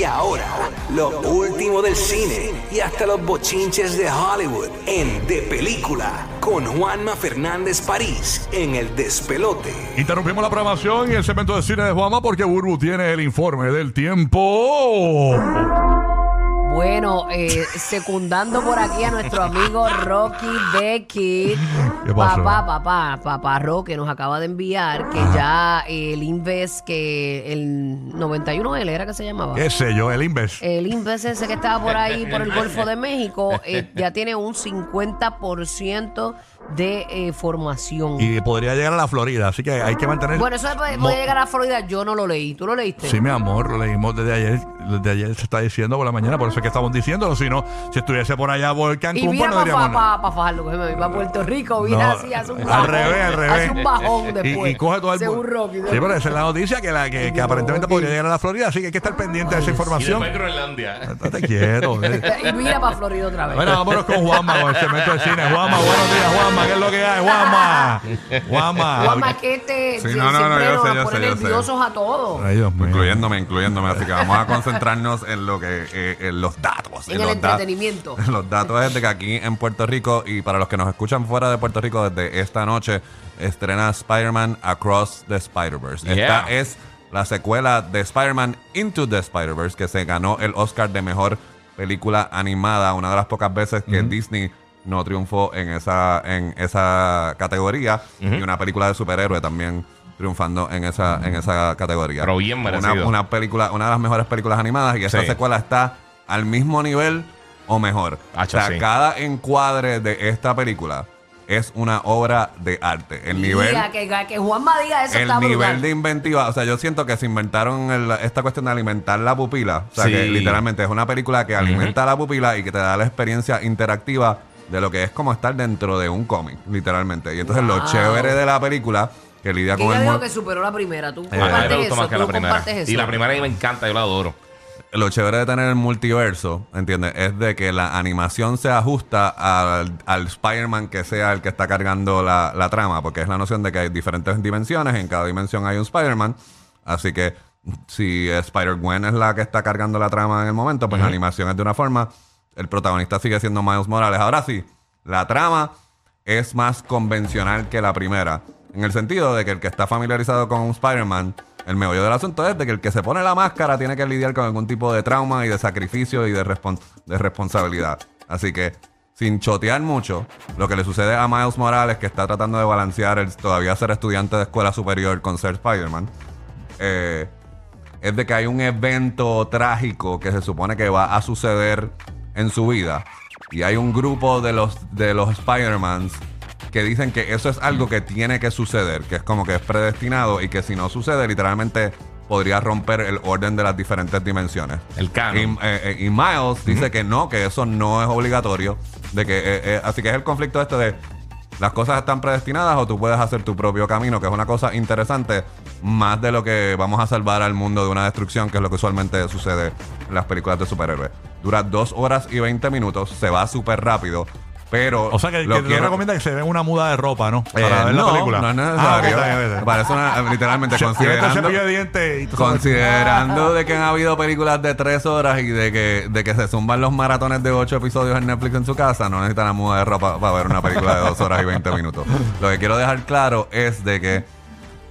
Y ahora, lo último del cine y hasta los bochinches de Hollywood en De Película con Juanma Fernández París en El Despelote. Interrumpimos la programación y el segmento de cine de Juama porque Burbu tiene el informe del tiempo. Bueno, eh, secundando por aquí a nuestro amigo Rocky Becky. ¿Qué pasó? Papá, papá, papá Roque nos acaba de enviar que ya el Inves, que el 91L era que se llamaba. ¿Qué sé yo? El Inves. El Inves ese que estaba por ahí, por el Golfo de México, eh, ya tiene un 50% de eh, formación. Y podría llegar a la Florida, así que hay que mantener. bueno, eso puede, puede llegar a Florida. Yo no lo leí. ¿Tú lo leíste? Sí, mi amor, lo leímos desde ayer. Desde ayer se está diciendo por la mañana, por eso es que estamos diciendo. Si no, si estuviese por allá por Y Cancún, pues mira no para diríamos nada. pa, fajarlo, que me va a Puerto Rico, mira No, así, hace un al bajón. revés, al revés. Hace un bajón Y, después. y coge todo el Según Rocky. Sí, pero esa es la noticia que, la, que, que aparentemente Rocky. podría llegar a la Florida, así que hay que estar pendiente de esa Y información. después Groenlandia. Estate quieto. eh. Y mira para Florida otra vez. Bueno, vámonos con Juanma, con el segmento de cine. Juanma, buenos días, Juanma. ¿Qué es lo que hay, Juanma? Juanma. Guama, es que este Sí, sie- no, no, no, yo sé, yo sé, yo sé. nerviosos a todos. Ay, Dios mío. Incluyéndome, incluyéndome. Así que vamos a concentrarnos en lo que, eh, en los datos. En el los da- entretenimiento. los datos es de que aquí en Puerto Rico y para los que nos escuchan fuera de Puerto Rico desde esta noche estrena Spider-Man Across the Spider-Verse. Yeah. Esta es la secuela de Spider-Man Into the Spider-Verse que se ganó el Oscar de mejor película animada, una de las pocas veces que Disney no triunfó en esa en esa categoría y una película de superhéroe también triunfando en esa en esa categoría. Pero bien una, merecido. una película, una de las mejores películas animadas y esta Sí. secuela está al mismo nivel o mejor. Hacho, o sea, sí. cada encuadre de esta película es una obra de arte. El nivel, Mira, que, que Juanma diga eso el está nivel brutal. de inventiva, o sea, yo siento que se inventaron el- esta cuestión de alimentar la pupila. O sea, Sí. que literalmente es una película que alimenta la pupila y que te da la experiencia interactiva de lo que es como estar dentro de un cómic, literalmente. Y entonces lo Wow. chévere de la película, que lidia Que con yo el mu- que superó la primera. Tú A mí me compartes gustó eso. más que tú la primera. compartes eso. Y la primera a mí me encanta, yo la adoro. lo chévere de tener el multiverso, ¿entiendes? Es de que la animación se ajusta al, al Spider-Man que sea el que está cargando la, la trama, porque es la noción de que hay diferentes dimensiones, en cada dimensión hay un Spider-Man, así que si Spider-Gwen es la que está cargando la trama en el momento, pues la animación es de una forma, el protagonista sigue siendo Miles Morales. Ahora sí, la trama es más convencional que la primera, en el sentido de que el que está familiarizado con Spider-Man, el meollo del asunto es de que el que se pone la máscara tiene que lidiar con algún tipo de trauma y de sacrificio y de, de responsabilidad. Así que, sin chotear mucho, lo que le sucede a Miles Morales, que está tratando de balancear el todavía ser estudiante de escuela superior con ser Spider-Man, eh, es de que hay un evento trágico que se supone que va a suceder en su vida. Y hay un grupo de los, de los Spider-Mans que dicen que eso es algo que tiene que suceder, que es como que es predestinado y que si no sucede, literalmente podría romper el orden de las diferentes dimensiones. El Y, canon. eh, eh, y Miles dice que no, que eso no es obligatorio. De que, eh, eh, así que es el conflicto este de las cosas están predestinadas o tú puedes hacer tu propio camino, que es una cosa interesante, más de lo que vamos a salvar al mundo de una destrucción, que es lo que usualmente sucede en las películas de superhéroes. Dura dos horas y 20 minutos, se va súper rápido, pero... O sea que, lo que quiero- recomienda que se den una muda de ropa, ¿no? Eh, Para ver la no, película. no es Ah, necesario. bien. Parece una, literalmente, considerando... de dientes y. Considerando de que han habido películas de tres horas y de que, de que se zumban los maratones de ocho episodios en Netflix en su casa, no necesitan la muda de ropa para ver una película de dos horas y 20 minutos. Lo que quiero dejar claro es de que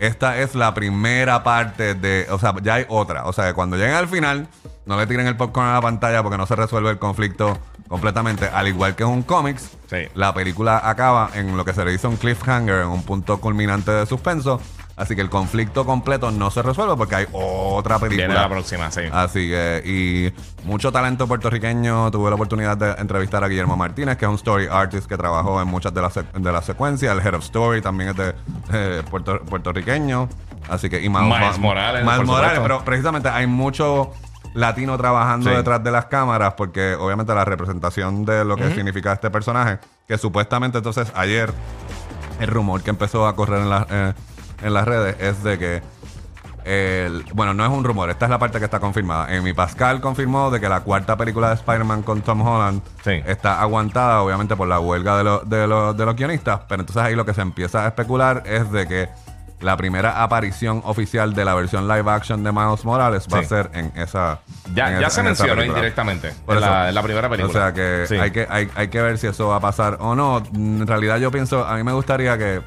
esta es la primera parte de. O sea, ya hay otra. O sea, que cuando lleguen al final, no le tiren el popcorn a la pantalla porque no se resuelve el conflicto completamente. Al igual que en un cómics, Sí. la película acaba en lo que se le dice un cliffhanger, en un punto culminante de suspenso. Así que el conflicto completo no se resuelve porque hay otra película. Viene la próxima, sí. Así que, y mucho talento puertorriqueño. Tuve la oportunidad de entrevistar a Guillermo Martínez, que es un story artist que trabajó en muchas de las sec- de las secuencias. El head of story también es de eh, puerto- puertorriqueño. Así que, y Miles, Miles Morales, Miles Morales, supuesto. pero precisamente hay mucho latino trabajando Sí. detrás de las cámaras porque obviamente la representación de lo que significa este personaje, que supuestamente entonces ayer el rumor que empezó a correr en, la- eh, en las redes es de que el- bueno, no es un rumor, esta es la parte que está confirmada. Amy Pascal confirmó de que la cuarta película de Spider-Man con Tom Holland Sí. está aguantada, obviamente, por la huelga de, lo- de, lo- de los guionistas. Pero entonces ahí lo que se empieza a especular es de que la primera aparición oficial de la versión live action de Miles Morales va a ser en esa Ya, en ya esa- se mencionó indirectamente Por en eso. la, en la primera película. O sea que Sí. hay que hay, hay que ver si eso va a pasar o no. En realidad yo pienso, a mí me gustaría que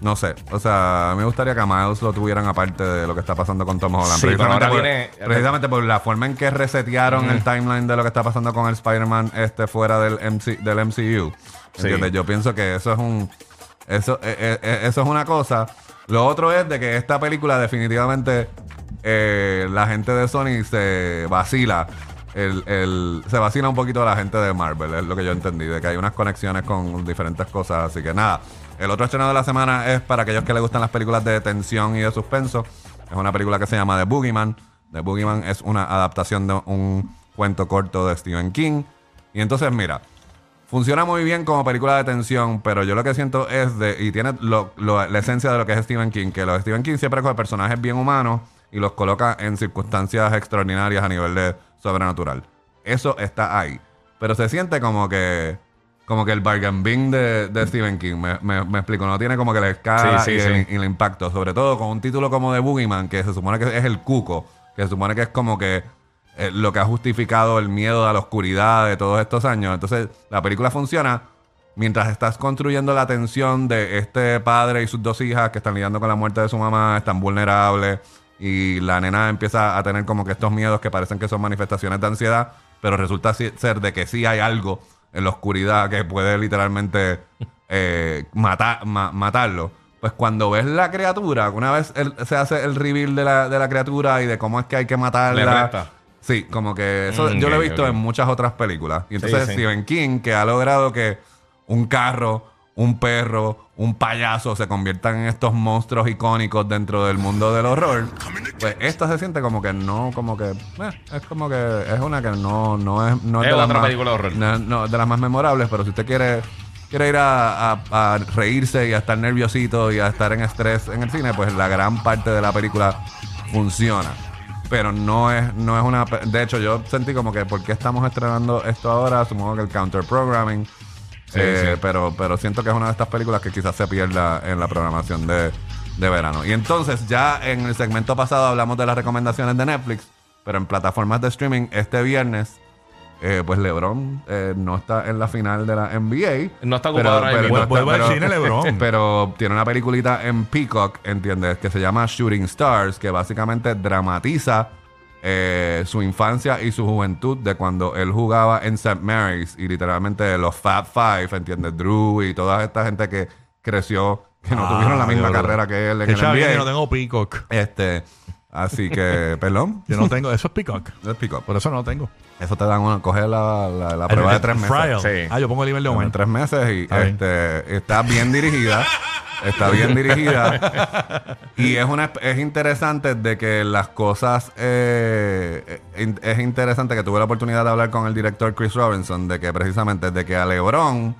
no sé, o sea, a mí me gustaría que a Miles lo tuvieran aparte de lo que está pasando con Tom Holland. Sí, pero precisamente, ahora por, viene- precisamente por la forma en que resetearon el timeline de lo que está pasando con el Spider-Man este fuera del, MC, del MCU. Sí. ¿Entiendes? Yo pienso que eso es un eso, eh, eh, eh, eso es una cosa. Lo otro es de que esta película definitivamente eh, la gente de Sony se vacila. El, el- se vacila un poquito la gente de Marvel, es lo que yo entendí, de que hay unas conexiones con diferentes cosas. Así que nada, el otro estreno de la semana es para aquellos que les gustan las películas de tensión y de suspenso. Es una película que se llama The Boogeyman. The Boogeyman es una adaptación de un cuento corto de Stephen King. Y entonces, mira, Funciona muy bien como película de tensión, pero yo lo que siento es de. Y tiene lo- lo- la esencia de lo que es Stephen King, que los Stephen King siempre coge personajes bien humanos y los coloca en circunstancias extraordinarias a nivel de sobrenatural. Eso está ahí. Pero se siente como que. Como que el bargain bin de, de Stephen King, me, me- me explico, no tiene como que la escala Sí, sí, y, el, sí. y el impacto. Sobre todo con un título como de Boogeyman, que se supone que es el cuco, que se supone que es como que eh, lo que ha justificado el miedo a la oscuridad de todos estos años. Entonces, la película funciona mientras estás construyendo la tensión de este padre y sus dos hijas que están lidiando con la muerte de su mamá, están vulnerables y la nena empieza a tener como que estos miedos que parecen que son manifestaciones de ansiedad, pero resulta ser de que sí hay algo en la oscuridad que puede literalmente eh, matar, ma- matarlo. Pues cuando ves la criatura, una vez el- se hace el reveal de la, de la criatura y de cómo es que hay que matarla. Sí, como que eso Mm, yo lo he visto en muchas otras películas. Y entonces sí. Stephen King, que ha logrado que un carro, un perro, un payaso se conviertan en estos monstruos icónicos dentro del mundo del horror, pues esta se siente como que no, como que eh, es como que es una que no, no es, no es, Es de las otra más, película de horror. no, no, de las más memorables, pero si usted quiere quiere ir a, a- a reírse y a estar nerviosito y a estar en estrés en el cine, pues la gran parte de la película funciona. Pero no es, no es una. De hecho, yo sentí como que, ¿por qué estamos estrenando esto ahora? Supongo que el counter programming. Sí, Eh, sí. Pero, pero siento que es una de estas películas que quizás se pierda en la programación de, de verano. Y entonces, ya en el segmento pasado hablamos de las recomendaciones de Netflix, pero en plataformas de streaming, este viernes, eh, pues LeBron eh, no está en la final de la NBA. No está ocupado ahora mismo. no está- Vuelve al cine, LeBron. pero tiene una peliculita en Peacock, ¿entiendes? Que se llama Shooting Stars, que básicamente dramatiza eh, su infancia y su juventud de cuando él jugaba en St. Mary's y literalmente los Fab Five, ¿entiendes? Drew y toda esta gente que creció, que no Ah, tuvieron la misma carrera que él en Que el NBA. yo no tengo Peacock. Este, así que, perdón, Yo no tengo. Eso es Peacock. es Peacock. Por eso no lo tengo. Eso te dan una, coger la, la, la prueba El- de tres meses. Sí. Ah, yo pongo el nivel de en aumento. tres meses y Está bien. este, está bien dirigida. Está bien dirigida. y es una es interesante de que las cosas eh, in- es interesante que tuve la oportunidad de hablar con el director Chris Robinson de que precisamente de que a LeBron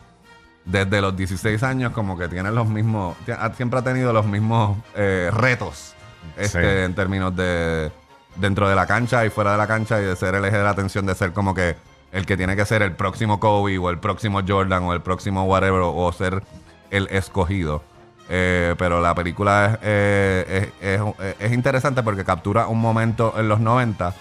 desde los 16 años como que tiene los mismos siempre ha tenido los mismos eh, retos este, Sí. en términos de dentro de la cancha y fuera de la cancha y de ser el eje de la atención de ser como que el que tiene que ser el próximo Kobe o el próximo Jordan o el próximo whatever o, o ser el escogido. Eh, pero la película es, eh, es, es- es interesante porque captura un momento en los 90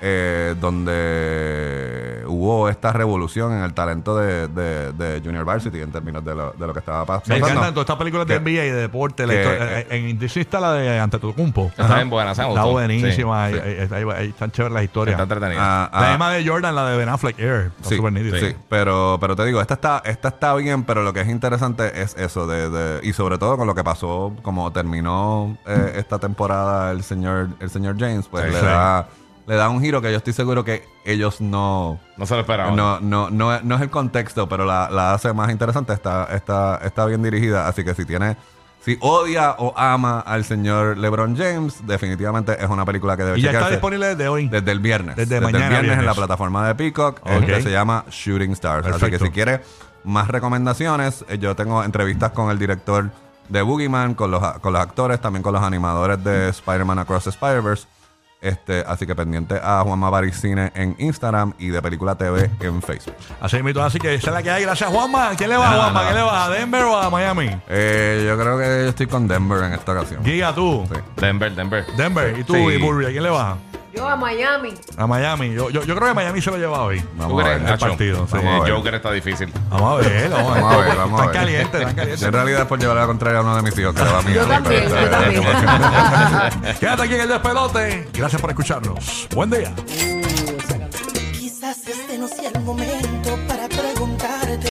eh, donde hubo esta revolución en el talento de, de- de Junior Varsity en términos de lo, de lo que estaba pas- Me pasando. encantan todas estas películas de NBA y de deporte. la que- historia- que- en está la de Antetokounmpo. Está bien buena, Está gustó. buenísima. Sí, ahí- ahí están chéveres las sí. historias. Está entretenida. Ah, la ah, misma de Jordan, la de Ben Affleck Air. Está Sí, súper nítida. sí, pero, pero te digo, esta está, esta está bien, pero lo que es interesante es eso, de, de- y sobre todo con lo que pasó, como terminó eh, esta temporada el señor, el señor James, pues Sí, le sí. da, le da un giro que yo estoy seguro que ellos no, No se lo esperaban. no, no, no, es- no es el contexto, pero la, la hace más interesante, está, está, está bien dirigida, así que si tiene, si odia o ama al señor LeBron James, definitivamente es una película que debe Y ya está disponible desde hoy. Desde el viernes. Desde mañana el viernes, en la plataforma de Peacock, Ok. este se llama Shooting Stars. Así que si quiere más recomendaciones, eh, yo tengo entrevistas con el director de Boogeyman, con los, con los actores, también con los animadores de Spider-Man Across the Spider-Verse. Este, así que pendiente a Juanma Baricine en Instagram y de Película TV en Facebook. Así mismo, así que esa es la que hay. Gracias, Juanma. ¿Quién le va, Juanma? ¿Quién le va? ¿A Denver o a Miami? Eh, yo creo que yo estoy con Denver en esta ocasión. Giga, tú. Sí. Denver, Denver. Denver. ¿Y tú, Sí. y Burry? ¿A quién le vas? Yo a Miami. A Miami. Yo, yo, yo creo que Miami se lo lleva hoy. ¿Tú Vamos a ver. el Nacho? partido, sí. Vamos a ver. Joker está difícil. Vamos a ver, vamos a ver. Vamos a ver, vamos a Están ver. calientes, están Yo en calientes. realidad es por llevar a la contraria a uno de mis hijos, que le va a mí. Yo también, yo también. Quédate aquí en el despelote. Gracias por escucharnos. Buen día.